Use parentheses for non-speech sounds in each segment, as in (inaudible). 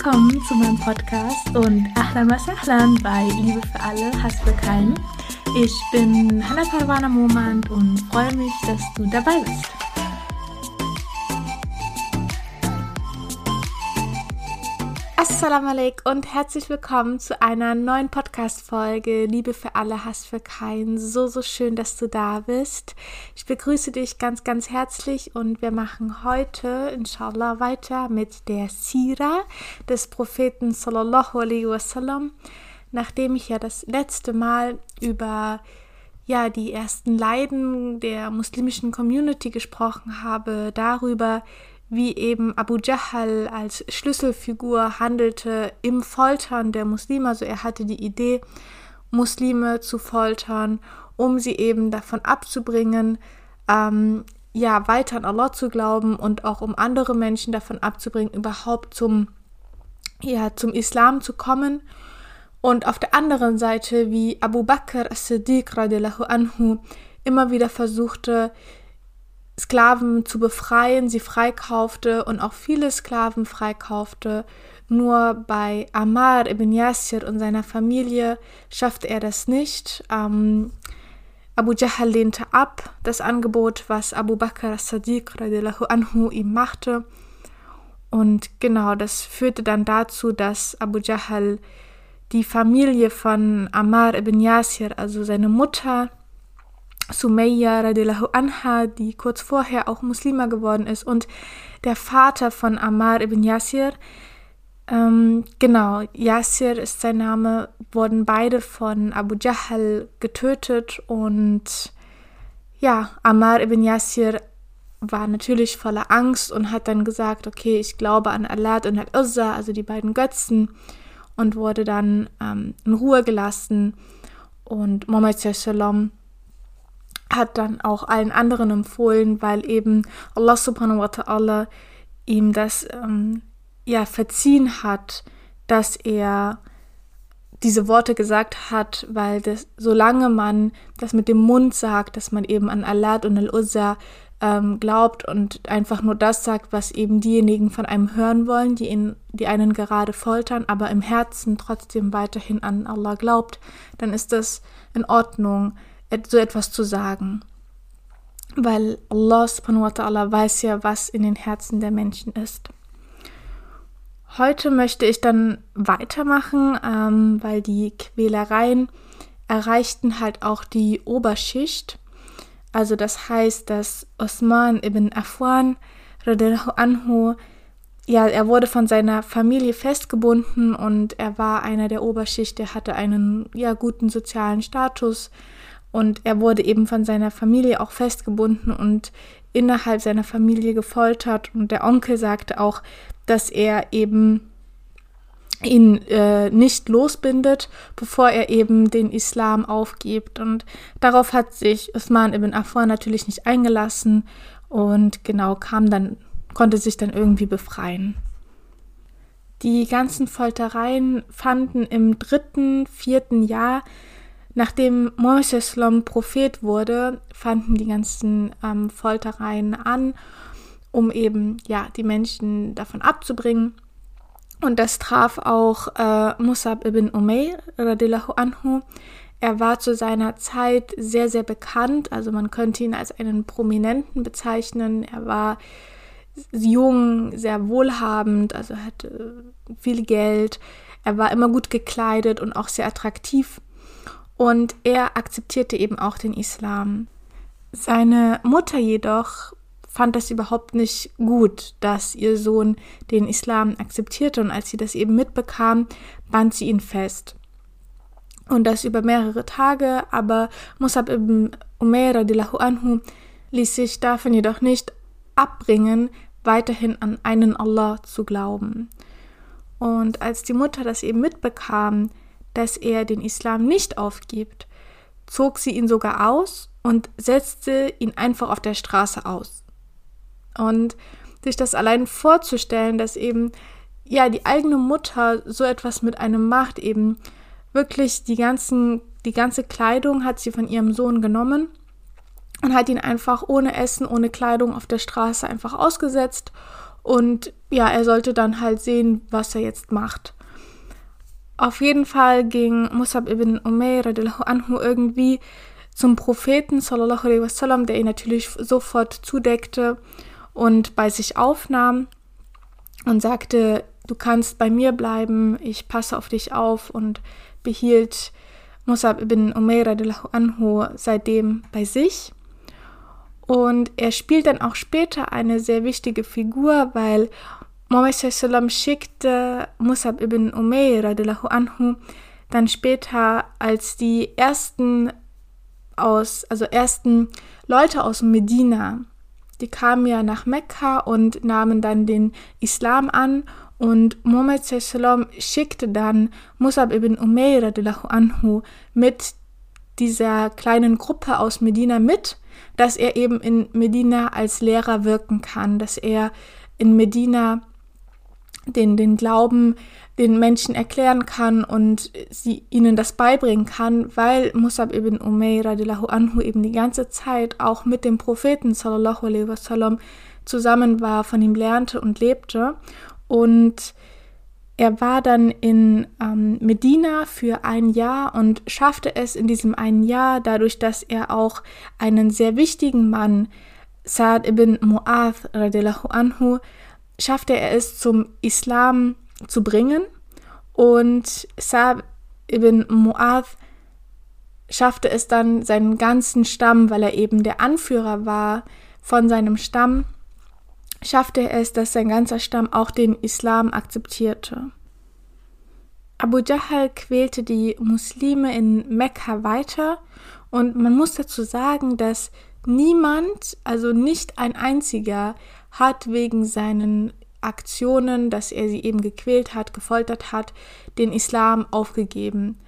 Willkommen zu meinem Podcast und Ahlan was Ahlan bei Liebe für alle, Hass für keinen. Ich bin Hannah Parwana Momand und freue mich, dass du dabei bist. Assalamu alaikum und herzlich willkommen zu einer neuen Podcast-Folge Liebe für alle, Hass für keinen. So, so schön, dass du da bist. Ich begrüße dich ganz, ganz herzlich und wir machen heute, inshallah, weiter mit der Sira des Propheten sallallahu alaihi wasallam. Nachdem ich ja das letzte Mal über ja, die ersten Leiden der muslimischen Community gesprochen habe, darüber, wie eben Abu Jahl als Schlüsselfigur handelte im Foltern der Muslime. Also er hatte die Idee, Muslime zu foltern, um sie eben davon abzubringen, ähm, ja, weiter an Allah zu glauben und auch um andere Menschen davon abzubringen, überhaupt zum, ja, zum Islam zu kommen. Und auf der anderen Seite, wie Abu Bakr as-Siddiq anhu immer wieder versuchte, Sklaven zu befreien, sie freikaufte und auch viele Sklaven freikaufte. Nur bei Amar ibn Yasir und seiner Familie schaffte er das nicht. Ähm, Abu Jahl lehnte ab das Angebot, was Abu Bakr as-Sadiq anhu ihm machte. Und genau, das führte dann dazu, dass Abu Jahl die Familie von Amar ibn Yasir, also seine Mutter, Sumayya radiallahu anha, die kurz vorher auch Muslima geworden ist, und der Vater von Ammar ibn Yasir, ähm, genau, Yasir ist sein Name, wurden beide von Abu Jahl getötet und ja, Ammar ibn Yasir war natürlich voller Angst und hat dann gesagt, okay, ich glaube an Allah und Al-Uzza, also die beiden Götzen, und wurde dann ähm, in Ruhe gelassen. Und Muhammad sallam hat dann auch allen anderen empfohlen, weil eben Allah subhanahu wa ta'ala ihm das ähm, ja verziehen hat, dass er diese Worte gesagt hat, weil das, solange man das mit dem Mund sagt, dass man eben an Allah und Al-Uzza ähm, glaubt und einfach nur das sagt, was eben diejenigen von einem hören wollen, die, ihn, die einen gerade foltern, aber im Herzen trotzdem weiterhin an Allah glaubt, dann ist das in Ordnung so etwas zu sagen. Weil Allah subhanahu wa ta'ala weiß ja, was in den Herzen der Menschen ist. Heute möchte ich dann weitermachen, ähm, weil die Quälereien erreichten halt auch die Oberschicht. Also das heißt, dass Osman ibn Afwan anhu, ja, er wurde von seiner Familie festgebunden und er war einer der Oberschicht, der hatte einen ja guten sozialen Status und er wurde eben von seiner Familie auch festgebunden und innerhalb seiner Familie gefoltert. Und der Onkel sagte auch, dass er eben ihn äh, nicht losbindet, bevor er eben den Islam aufgibt. Und darauf hat sich Usman ibn Affan natürlich nicht eingelassen und genau kam dann, konnte sich dann irgendwie befreien. Die ganzen Foltereien fanden im dritten, vierten Jahr Nachdem Moises Prophet wurde, fanden die ganzen ähm, Foltereien an, um eben ja die Menschen davon abzubringen. Und das traf auch äh, Musab ibn Umayr radiallahu anhu. Er war zu seiner Zeit sehr, sehr bekannt. Also man könnte ihn als einen Prominenten bezeichnen. Er war jung, sehr wohlhabend, also hatte viel Geld. Er war immer gut gekleidet und auch sehr attraktiv. Und er akzeptierte eben auch den Islam. Seine Mutter jedoch fand das überhaupt nicht gut, dass ihr Sohn den Islam akzeptierte und als sie das eben mitbekam, band sie ihn fest. Und das über mehrere Tage, aber Musab ibn Umair anhu ließ sich davon jedoch nicht abbringen, weiterhin an einen Allah zu glauben. Und als die Mutter das eben mitbekam, dass er den Islam nicht aufgibt, zog sie ihn sogar aus und setzte ihn einfach auf der Straße aus. Und sich das allein vorzustellen, dass eben ja die eigene Mutter so etwas mit einem macht, eben wirklich die ganzen die ganze Kleidung hat sie von ihrem Sohn genommen und hat ihn einfach ohne Essen, ohne Kleidung auf der Straße einfach ausgesetzt Und ja, er sollte dann halt sehen, was er jetzt macht. Auf jeden Fall ging Musab ibn Umayr anhu irgendwie zum Propheten sallallahu alaihi wasallam, der ihn natürlich sofort zudeckte und bei sich aufnahm und sagte, du kannst bei mir bleiben, ich passe auf dich auf und behielt Musab ibn Umayr anhu seitdem bei sich. Und er spielt dann auch später eine sehr wichtige Figur, weil Muhammad sallam schickte Musab ibn Umayr anhu dann später als die ersten aus, also ersten Leute aus Medina, die kamen ja nach Mekka und nahmen dann den Islam an und Muhammad sallam schickte dann Musab ibn Umayr anhu mit dieser kleinen Gruppe aus Medina mit, dass er eben in Medina als Lehrer wirken kann, dass er in Medina den, den Glauben den Menschen erklären kann und sie ihnen das beibringen kann, weil Musab ibn Umayr radiallahu anhu eben die ganze Zeit auch mit dem Propheten sallallahu alaihi wasallam zusammen war, von ihm lernte und lebte. Und er war dann in ähm, Medina für ein Jahr und schaffte es in diesem einen Jahr, dadurch, dass er auch einen sehr wichtigen Mann, Sa'd ibn Mu'adh radiallahu anhu, schaffte er es zum Islam zu bringen und Sa'd ibn Mu'adh schaffte es dann seinen ganzen Stamm, weil er eben der Anführer war von seinem Stamm, schaffte er es, dass sein ganzer Stamm auch den Islam akzeptierte. Abu Jahl quälte die Muslime in Mekka weiter und man muss dazu sagen, dass niemand, also nicht ein einziger, hat wegen seinen Aktionen, dass er sie eben gequält hat, gefoltert hat, den Islam aufgegeben.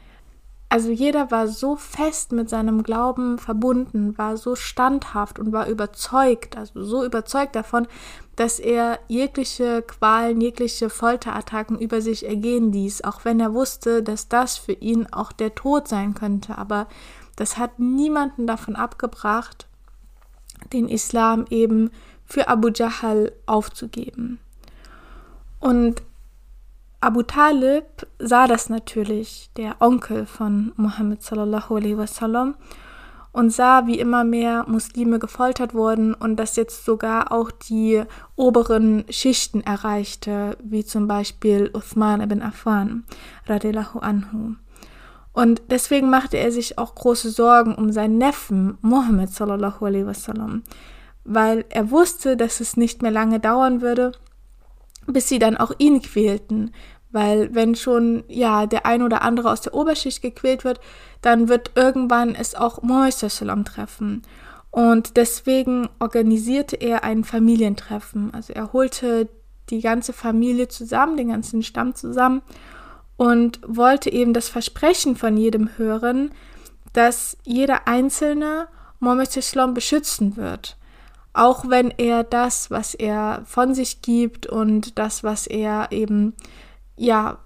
Also jeder war so fest mit seinem Glauben verbunden, war so standhaft und war überzeugt, also so überzeugt davon, dass er jegliche Qualen, jegliche Folterattacken über sich ergehen ließ, auch wenn er wusste, dass das für ihn auch der Tod sein könnte. Aber das hat niemanden davon abgebracht, den Islam eben für Abu Jahl aufzugeben. Und Abu Talib sah das natürlich, der Onkel von Mohammed sallallahu alaihi wasallam, und sah, wie immer mehr Muslime gefoltert wurden und das jetzt sogar auch die oberen Schichten erreichte, wie zum Beispiel Uthman ibn Affan radiallahu anhu. Und deswegen machte er sich auch große Sorgen um seinen Neffen Mohammed sallallahu alaihi wasallam, weil er wusste, dass es nicht mehr lange dauern würde, bis sie dann auch ihn quälten. Weil wenn schon ja der ein oder andere aus der Oberschicht gequält wird, dann wird irgendwann es auch Mohammed treffen. Und deswegen organisierte er ein Familientreffen. Also er holte die ganze Familie zusammen, den ganzen Stamm zusammen und wollte eben das Versprechen von jedem hören, dass jeder Einzelne Mohammed beschützen wird auch wenn er das, was er von sich gibt und das, was er eben, ja,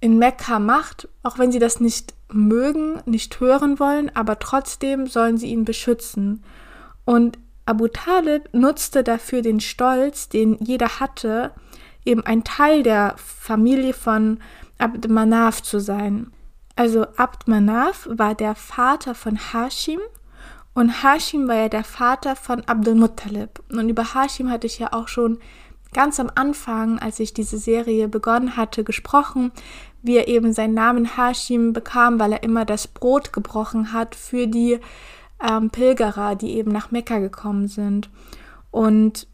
in Mekka macht, auch wenn sie das nicht mögen, nicht hören wollen, aber trotzdem sollen sie ihn beschützen. Und Abu Talib nutzte dafür den Stolz, den jeder hatte, eben ein Teil der Familie von Abd Manaf zu sein. Also Abd Manaf war der Vater von Hashim und Hashim war ja der Vater von Abdul Muttalib. Und über Hashim hatte ich ja auch schon ganz am Anfang, als ich diese Serie begonnen hatte, gesprochen, wie er eben seinen Namen Hashim bekam, weil er immer das Brot gebrochen hat für die ähm, Pilgerer, die eben nach Mekka gekommen sind. Und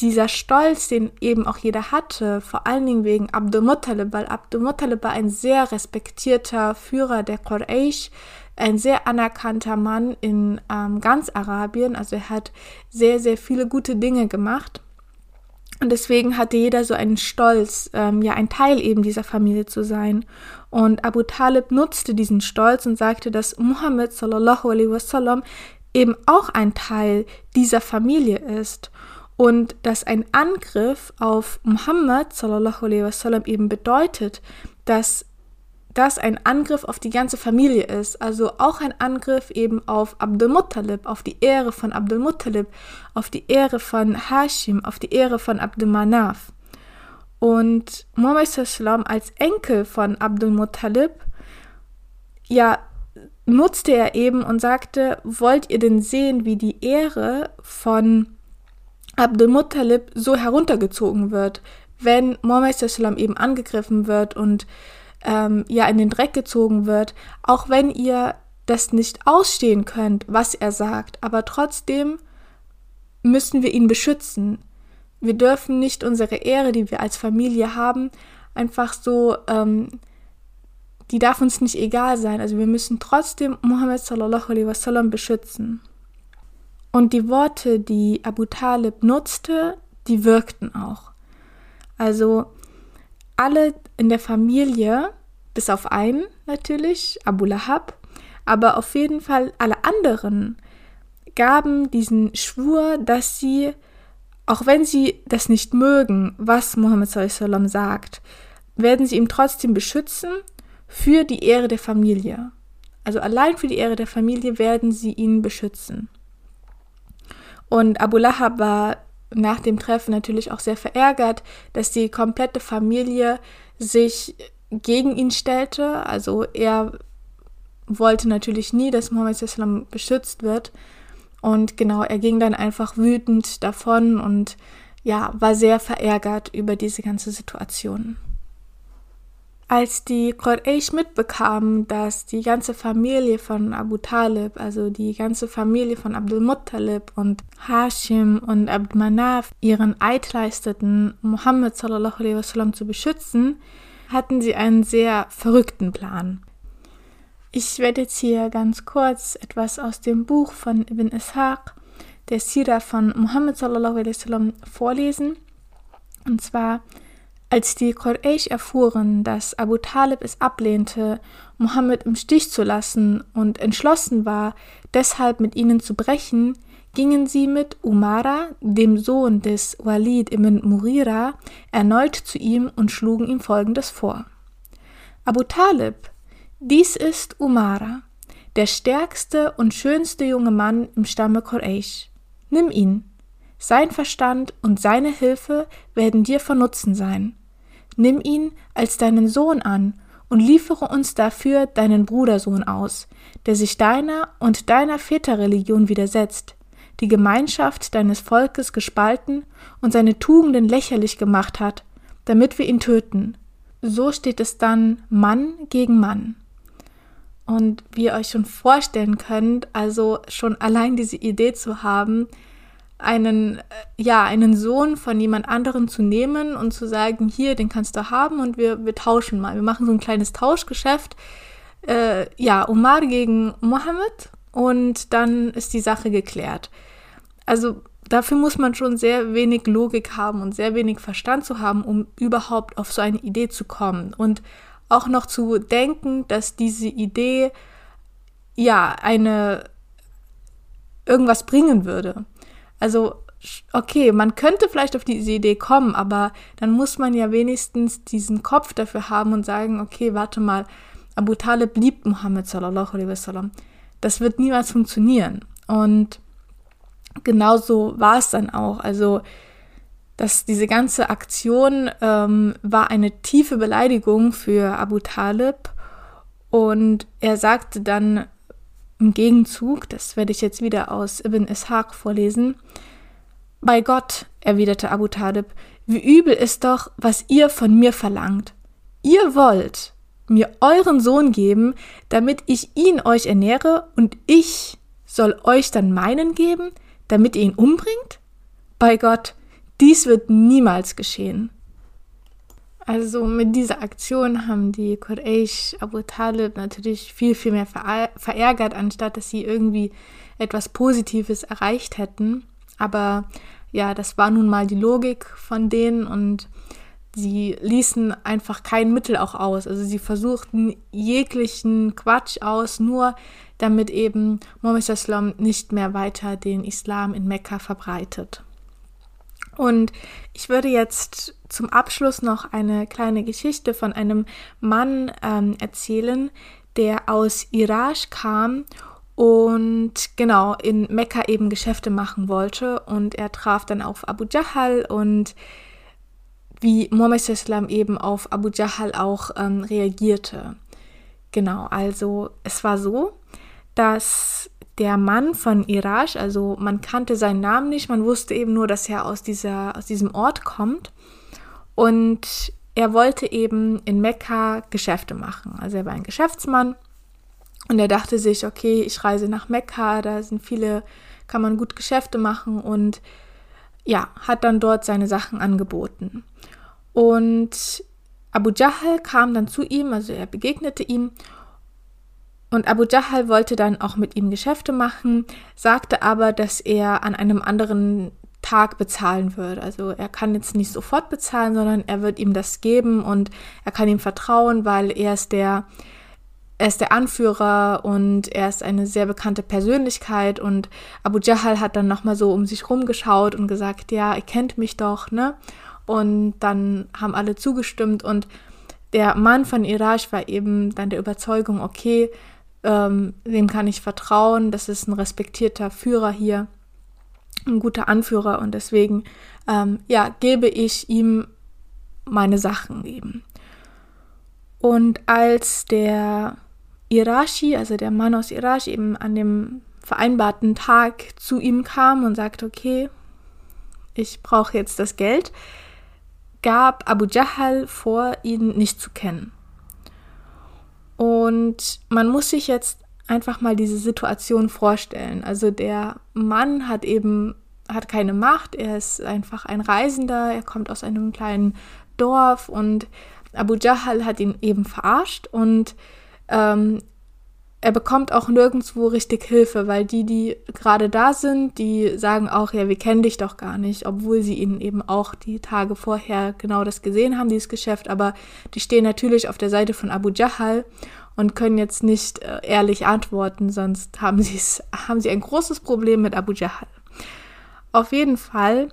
dieser Stolz, den eben auch jeder hatte, vor allen Dingen wegen Abdul Muttalib, weil Abdul Muttalib war ein sehr respektierter Führer der Quraysh, ein sehr anerkannter Mann in ähm, ganz Arabien. Also er hat sehr, sehr viele gute Dinge gemacht. Und deswegen hatte jeder so einen Stolz, ähm, ja, ein Teil eben dieser Familie zu sein. Und Abu Talib nutzte diesen Stolz und sagte, dass Muhammad sallallahu alaihi wasallam eben auch ein Teil dieser Familie ist. Und dass ein Angriff auf Muhammad sallallahu alaihi wasallam eben bedeutet, dass das ein Angriff auf die ganze Familie ist, also auch ein Angriff eben auf Abdul Muttalib, auf die Ehre von Abdul Muttalib, auf die Ehre von Hashim, auf die Ehre von Abdul Manaf. Und Muhammad als Enkel von Abdul Muttalib, ja, nutzte er eben und sagte, wollt ihr denn sehen, wie die Ehre von Abdul Muttalib so heruntergezogen wird, wenn Muhammad eben angegriffen wird und ähm, ja in den Dreck gezogen wird, auch wenn ihr das nicht ausstehen könnt, was er sagt, aber trotzdem müssen wir ihn beschützen. Wir dürfen nicht unsere Ehre, die wir als Familie haben, einfach so, ähm, die darf uns nicht egal sein. Also wir müssen trotzdem Muhammad sallallahu alaihi wasallam beschützen. Und die Worte, die Abu Talib nutzte, die wirkten auch. Also alle in der Familie, bis auf einen natürlich, Abu Lahab, aber auf jeden Fall alle anderen gaben diesen Schwur, dass sie, auch wenn sie das nicht mögen, was Muhammad sallam sagt, werden sie ihn trotzdem beschützen für die Ehre der Familie. Also allein für die Ehre der Familie werden sie ihn beschützen. Und Abu Lahab war nach dem Treffen natürlich auch sehr verärgert, dass die komplette Familie sich gegen ihn stellte. Also er wollte natürlich nie, dass Mohammed Islam beschützt wird. Und genau, er ging dann einfach wütend davon und ja, war sehr verärgert über diese ganze Situation. Als die Quraysh mitbekamen, dass die ganze Familie von Abu Talib, also die ganze Familie von Abdul Muttalib und Hashim und Abd Manaf ihren Eid leisteten, Muhammad wasallam zu beschützen, hatten sie einen sehr verrückten Plan. Ich werde jetzt hier ganz kurz etwas aus dem Buch von Ibn Ishaq, der Sira von Muhammad wasallam vorlesen. Und zwar als die Quraysh erfuhren, dass Abu Talib es ablehnte, Mohammed im Stich zu lassen und entschlossen war, deshalb mit ihnen zu brechen, gingen sie mit Umara, dem Sohn des Walid ibn Murira, erneut zu ihm und schlugen ihm folgendes vor. Abu Talib, dies ist Umara, der stärkste und schönste junge Mann im Stamme Quraysh. Nimm ihn. Sein Verstand und seine Hilfe werden dir von Nutzen sein. Nimm ihn als deinen Sohn an und liefere uns dafür deinen Brudersohn aus, der sich deiner und deiner Väterreligion widersetzt, die Gemeinschaft deines Volkes gespalten und seine Tugenden lächerlich gemacht hat, damit wir ihn töten. So steht es dann Mann gegen Mann. Und wie ihr euch schon vorstellen könnt, also schon allein diese Idee zu haben, einen, äh, ja, einen Sohn von jemand anderem zu nehmen und zu sagen, hier, den kannst du haben und wir, wir tauschen mal. Wir machen so ein kleines Tauschgeschäft. Äh, ja, Omar gegen Mohammed und dann ist die Sache geklärt. Also dafür muss man schon sehr wenig Logik haben und sehr wenig Verstand zu haben, um überhaupt auf so eine Idee zu kommen. Und auch noch zu denken, dass diese Idee ja eine irgendwas bringen würde. Also, okay, man könnte vielleicht auf diese Idee kommen, aber dann muss man ja wenigstens diesen Kopf dafür haben und sagen, okay, warte mal, Abu Talib liebt Muhammad sallallahu alaihi wasallam. Das wird niemals funktionieren. Und genauso war es dann auch. Also, dass diese ganze Aktion ähm, war eine tiefe Beleidigung für Abu Talib. Und er sagte dann im Gegenzug, das werde ich jetzt wieder aus Ibn Ishaq vorlesen, bei Gott, erwiderte Abu Talib, wie übel ist doch, was ihr von mir verlangt. Ihr wollt mir euren Sohn geben, damit ich ihn euch ernähre, und ich soll euch dann meinen geben, damit ihr ihn umbringt? Bei Gott, dies wird niemals geschehen. Also mit dieser Aktion haben die Quraysh Abu Talib natürlich viel, viel mehr verärgert, anstatt dass sie irgendwie etwas Positives erreicht hätten. Aber ja, das war nun mal die Logik von denen und sie ließen einfach kein Mittel auch aus. Also sie versuchten jeglichen Quatsch aus, nur damit eben Islam nicht mehr weiter den Islam in Mekka verbreitet. Und ich würde jetzt zum Abschluss noch eine kleine Geschichte von einem Mann ähm, erzählen, der aus Iraq kam und genau in Mekka eben Geschäfte machen wollte. Und er traf dann auf Abu Jahl und wie Muhammad Islam eben auf Abu Jahl auch ähm, reagierte. Genau, also es war so, dass der Mann von Iraj, also man kannte seinen Namen nicht, man wusste eben nur, dass er aus, dieser, aus diesem Ort kommt. Und er wollte eben in Mekka Geschäfte machen. Also er war ein Geschäftsmann und er dachte sich, okay, ich reise nach Mekka, da sind viele, kann man gut Geschäfte machen und ja, hat dann dort seine Sachen angeboten. Und Abu Jahl kam dann zu ihm, also er begegnete ihm und Abu Jahl wollte dann auch mit ihm Geschäfte machen, sagte aber, dass er an einem anderen Tag bezahlen wird. Also er kann jetzt nicht sofort bezahlen, sondern er wird ihm das geben und er kann ihm vertrauen, weil er ist der, er ist der Anführer und er ist eine sehr bekannte Persönlichkeit und Abu Jahl hat dann nochmal so um sich rumgeschaut und gesagt, ja, ihr kennt mich doch, ne? Und dann haben alle zugestimmt und der Mann von Iraj war eben dann der Überzeugung, okay, ähm, dem kann ich vertrauen, das ist ein respektierter Führer hier, ein guter Anführer und deswegen, ähm, ja, gebe ich ihm meine Sachen eben. Und als der Irashi, also der Mann aus Irashi, eben an dem vereinbarten Tag zu ihm kam und sagte, okay, ich brauche jetzt das Geld, gab Abu Jahl vor, ihn nicht zu kennen. Und man muss sich jetzt einfach mal diese Situation vorstellen. Also der Mann hat eben hat keine Macht, er ist einfach ein Reisender, er kommt aus einem kleinen Dorf und Abu Jahl hat ihn eben verarscht. Und ähm, er bekommt auch nirgendwo richtig Hilfe, weil die, die gerade da sind, die sagen auch, ja, wir kennen dich doch gar nicht, obwohl sie ihnen eben auch die Tage vorher genau das gesehen haben, dieses Geschäft, aber die stehen natürlich auf der Seite von Abu Jahl und können jetzt nicht äh, ehrlich antworten, sonst haben, (laughs) haben sie ein großes Problem mit Abu Jahl. Auf jeden Fall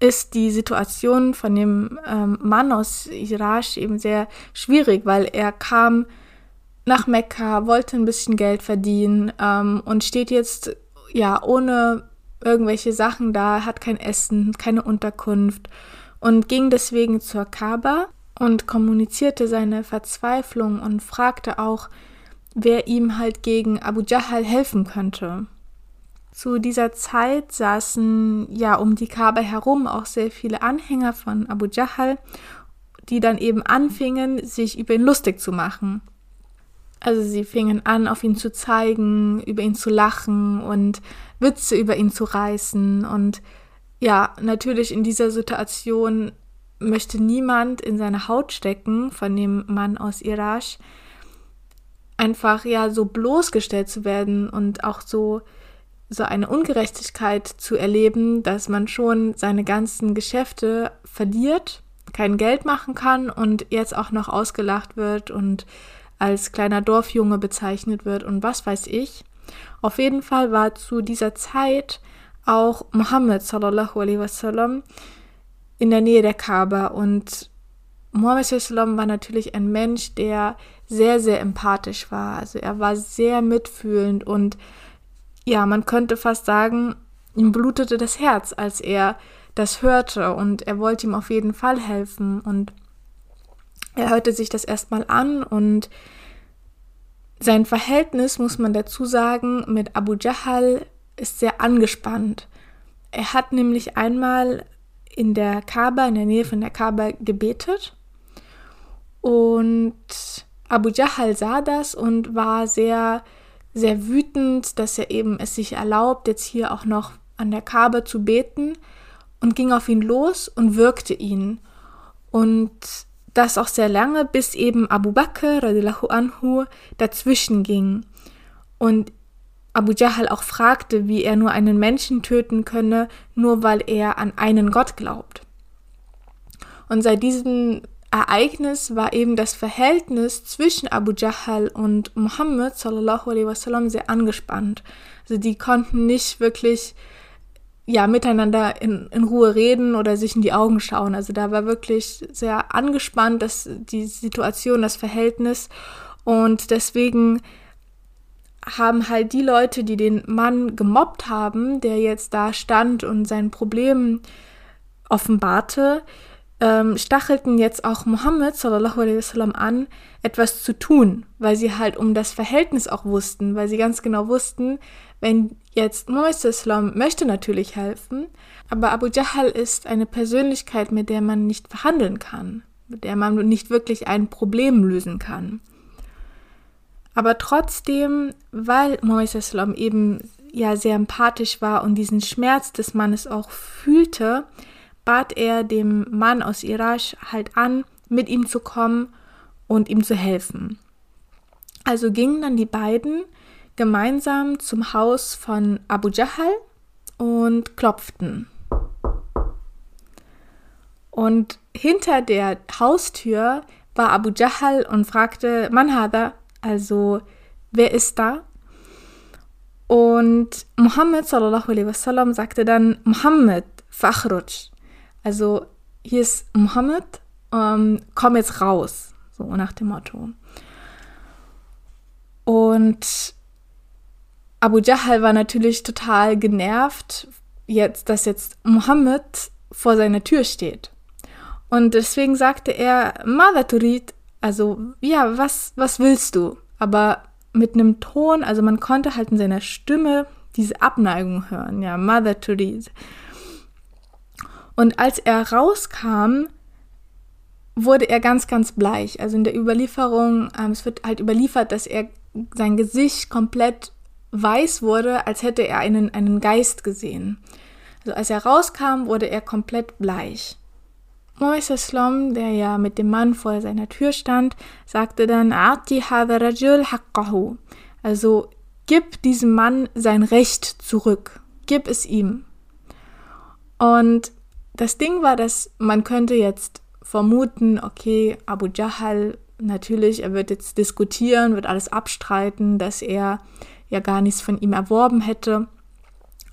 ist die Situation von dem ähm, Mann aus Iraq eben sehr schwierig, weil er kam nach Mekka, wollte ein bisschen Geld verdienen ähm, und steht jetzt ja ohne irgendwelche Sachen da, hat kein Essen, keine Unterkunft und ging deswegen zur Kaaba und kommunizierte seine Verzweiflung und fragte auch, wer ihm halt gegen Abu Jahl helfen könnte. Zu dieser Zeit saßen ja um die Kaaba herum auch sehr viele Anhänger von Abu Jahl, die dann eben anfingen, sich über ihn lustig zu machen. Also sie fingen an, auf ihn zu zeigen, über ihn zu lachen und Witze über ihn zu reißen. Und ja, natürlich in dieser Situation möchte niemand in seine Haut stecken von dem Mann aus Irak. Einfach ja so bloßgestellt zu werden und auch so so eine Ungerechtigkeit zu erleben, dass man schon seine ganzen Geschäfte verliert, kein Geld machen kann und jetzt auch noch ausgelacht wird und als kleiner Dorfjunge bezeichnet wird und was weiß ich. Auf jeden Fall war zu dieser Zeit auch Muhammad sallallahu alaihi wasallam in der Nähe der Kaaba und Muhammad sallam war natürlich ein Mensch, der sehr, sehr empathisch war. Also er war sehr mitfühlend und ja, man könnte fast sagen, ihm blutete das Herz, als er das hörte und er wollte ihm auf jeden Fall helfen und er hörte sich das erstmal an und sein Verhältnis, muss man dazu sagen, mit Abu Jahl ist sehr angespannt. Er hat nämlich einmal in der Kaaba, in der Nähe von der Kaaba gebetet und Abu Jahl sah das und war sehr, sehr wütend, dass er eben es sich erlaubt, jetzt hier auch noch an der Kaaba zu beten und ging auf ihn los und wirkte ihn. Und das auch sehr lange, bis eben Abu Bakr anhu dazwischen ging und Abu Jahl auch fragte, wie er nur einen Menschen töten könne, nur weil er an einen Gott glaubt. Und seit diesem Ereignis war eben das Verhältnis zwischen Abu Jahl und Muhammad sallallahu alaihi wasallam sehr angespannt. Also die konnten nicht wirklich ja miteinander in, in Ruhe reden oder sich in die Augen schauen. Also da war wirklich sehr angespannt, dass die Situation, das Verhältnis und deswegen haben halt die Leute, die den Mann gemobbt haben, der jetzt da stand und sein Problem offenbarte, ähm, stachelten jetzt auch Mohammed sallallahu alaihi wasallam an, etwas zu tun, weil sie halt um das Verhältnis auch wussten, weil sie ganz genau wussten, wenn jetzt Mohammed Islam möchte natürlich helfen, aber Abu Jahl ist eine Persönlichkeit, mit der man nicht verhandeln kann, mit der man nicht wirklich ein Problem lösen kann. Aber trotzdem, weil Mohammed Islam eben ja sehr empathisch war und diesen Schmerz des Mannes auch fühlte, bat er dem Mann aus Irasch halt an, mit ihm zu kommen und ihm zu helfen. Also gingen dann die beiden gemeinsam zum Haus von Abu Jahal und klopften. Und hinter der Haustür war Abu Jahal und fragte, Manhada, also wer ist da? Und Muhammad sallallahu alaihi wasallam sagte dann, Muhammad, Fakhruj, also hier ist Mohammed, ähm, komm jetzt raus, so nach dem Motto. Und Abu Jahl war natürlich total genervt, jetzt, dass jetzt Mohammed vor seiner Tür steht. Und deswegen sagte er, Mother Turid, also ja, was, was willst du? Aber mit einem Ton, also man konnte halt in seiner Stimme diese Abneigung hören, ja, Mother Turid. Und als er rauskam, wurde er ganz, ganz bleich. Also in der Überlieferung, ähm, es wird halt überliefert, dass er sein Gesicht komplett weiß wurde, als hätte er einen, einen Geist gesehen. Also als er rauskam, wurde er komplett bleich. Moise Slom, der ja mit dem Mann vor seiner Tür stand, sagte dann, Ati rajul haqqahu. Also gib diesem Mann sein Recht zurück. Gib es ihm. Und das Ding war, dass man könnte jetzt vermuten, okay, Abu Jahal, natürlich, er wird jetzt diskutieren, wird alles abstreiten, dass er ja gar nichts von ihm erworben hätte.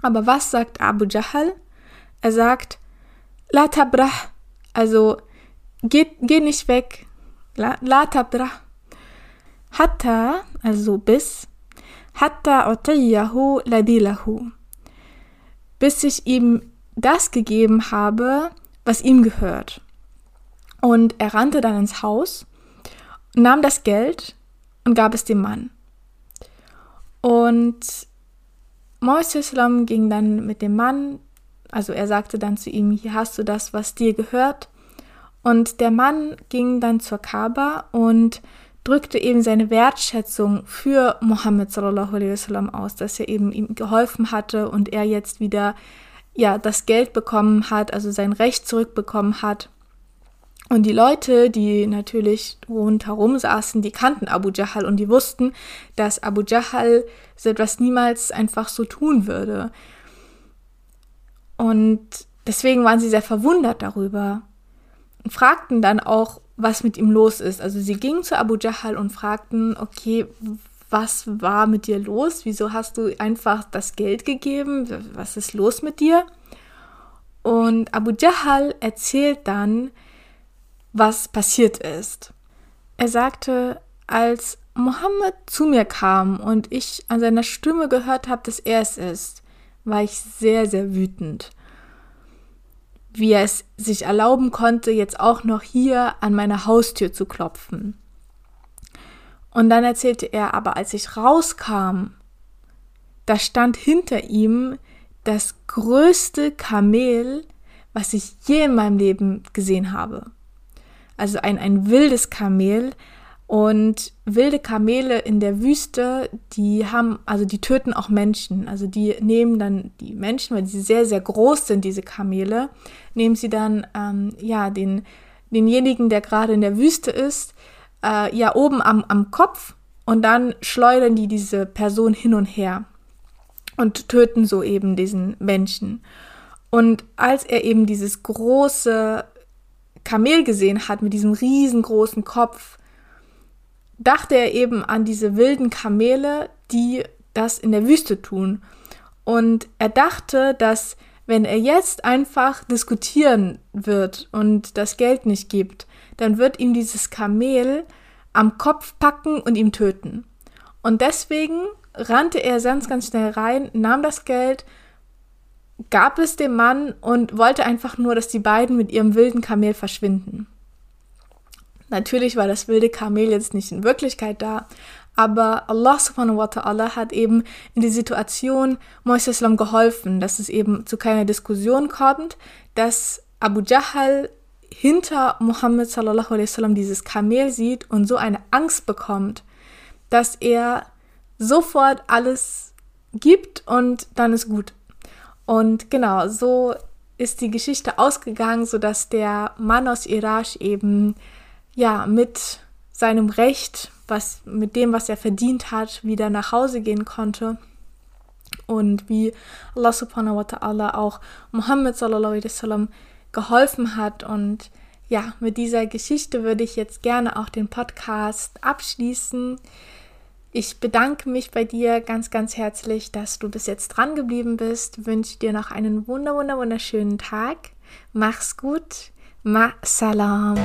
Aber was sagt Abu Jahal? Er sagt, La tabrah, also geh, geh nicht weg, La, la tabrah. Hatta, also bis, hatta utiyahu ladilahu. Bis ich ihm das gegeben habe, was ihm gehört. Und er rannte dann ins Haus, nahm das Geld und gab es dem Mann. Und Moises ging dann mit dem Mann, also er sagte dann zu ihm, hier hast du das, was dir gehört. Und der Mann ging dann zur Kaaba und drückte eben seine Wertschätzung für Mohammed sallallahu alaihi wasallam aus, dass er eben ihm geholfen hatte und er jetzt wieder ja das Geld bekommen hat, also sein Recht zurückbekommen hat. Und die Leute, die natürlich rundherum saßen, die kannten Abu Jahal und die wussten, dass Abu Jahal so etwas niemals einfach so tun würde. Und deswegen waren sie sehr verwundert darüber und fragten dann auch, was mit ihm los ist. Also sie gingen zu Abu Jahal und fragten, okay, was war mit dir los? Wieso hast du einfach das Geld gegeben? Was ist los mit dir? Und Abu Jahal erzählt dann, was passiert ist. Er sagte, als Mohammed zu mir kam und ich an seiner Stimme gehört habe, dass er es ist, war ich sehr, sehr wütend. Wie er es sich erlauben konnte, jetzt auch noch hier an meine Haustür zu klopfen. Und dann erzählte er, aber als ich rauskam, da stand hinter ihm das größte Kamel, was ich je in meinem Leben gesehen habe. Also ein, ein wildes Kamel. Und wilde Kamele in der Wüste, die haben, also die töten auch Menschen. Also die nehmen dann die Menschen, weil sie sehr, sehr groß sind, diese Kamele, nehmen sie dann, ähm, ja, den, denjenigen, der gerade in der Wüste ist, äh, ja oben am, am Kopf und dann schleudern die diese Person hin und her und töten so eben diesen Menschen. Und als er eben dieses große Kamel gesehen hat mit diesem riesengroßen Kopf, dachte er eben an diese wilden Kamele, die das in der Wüste tun. Und er dachte, dass wenn er jetzt einfach diskutieren wird und das Geld nicht gibt, dann wird ihm dieses Kamel am Kopf packen und ihm töten. Und deswegen rannte er ganz, ganz schnell rein, nahm das Geld, gab es dem Mann und wollte einfach nur, dass die beiden mit ihrem wilden Kamel verschwinden. Natürlich war das wilde Kamel jetzt nicht in Wirklichkeit da, aber Allah subhanahu wa ta'ala hat eben in die Situation Moises geholfen, dass es eben zu keiner Diskussion kommt, dass Abu Jahl hinter Muhammad sallallahu alaihi wasallam dieses Kamel sieht und so eine Angst bekommt, dass er sofort alles gibt und dann ist gut. Und genau, so ist die Geschichte ausgegangen, sodass der Mann aus Irasch eben ja mit seinem Recht, was mit dem, was er verdient hat, wieder nach Hause gehen konnte. Und wie Allah subhanahu wa ta'ala auch Muhammad sallallahu alaihi wasallam geholfen hat. Und ja, mit dieser Geschichte würde ich jetzt gerne auch den Podcast abschließen. Ich bedanke mich bei dir ganz, ganz herzlich, dass du bis jetzt dran geblieben bist. Wünsche dir noch einen wunder, wunder, wunderschönen Tag. Mach's gut. Ma salam.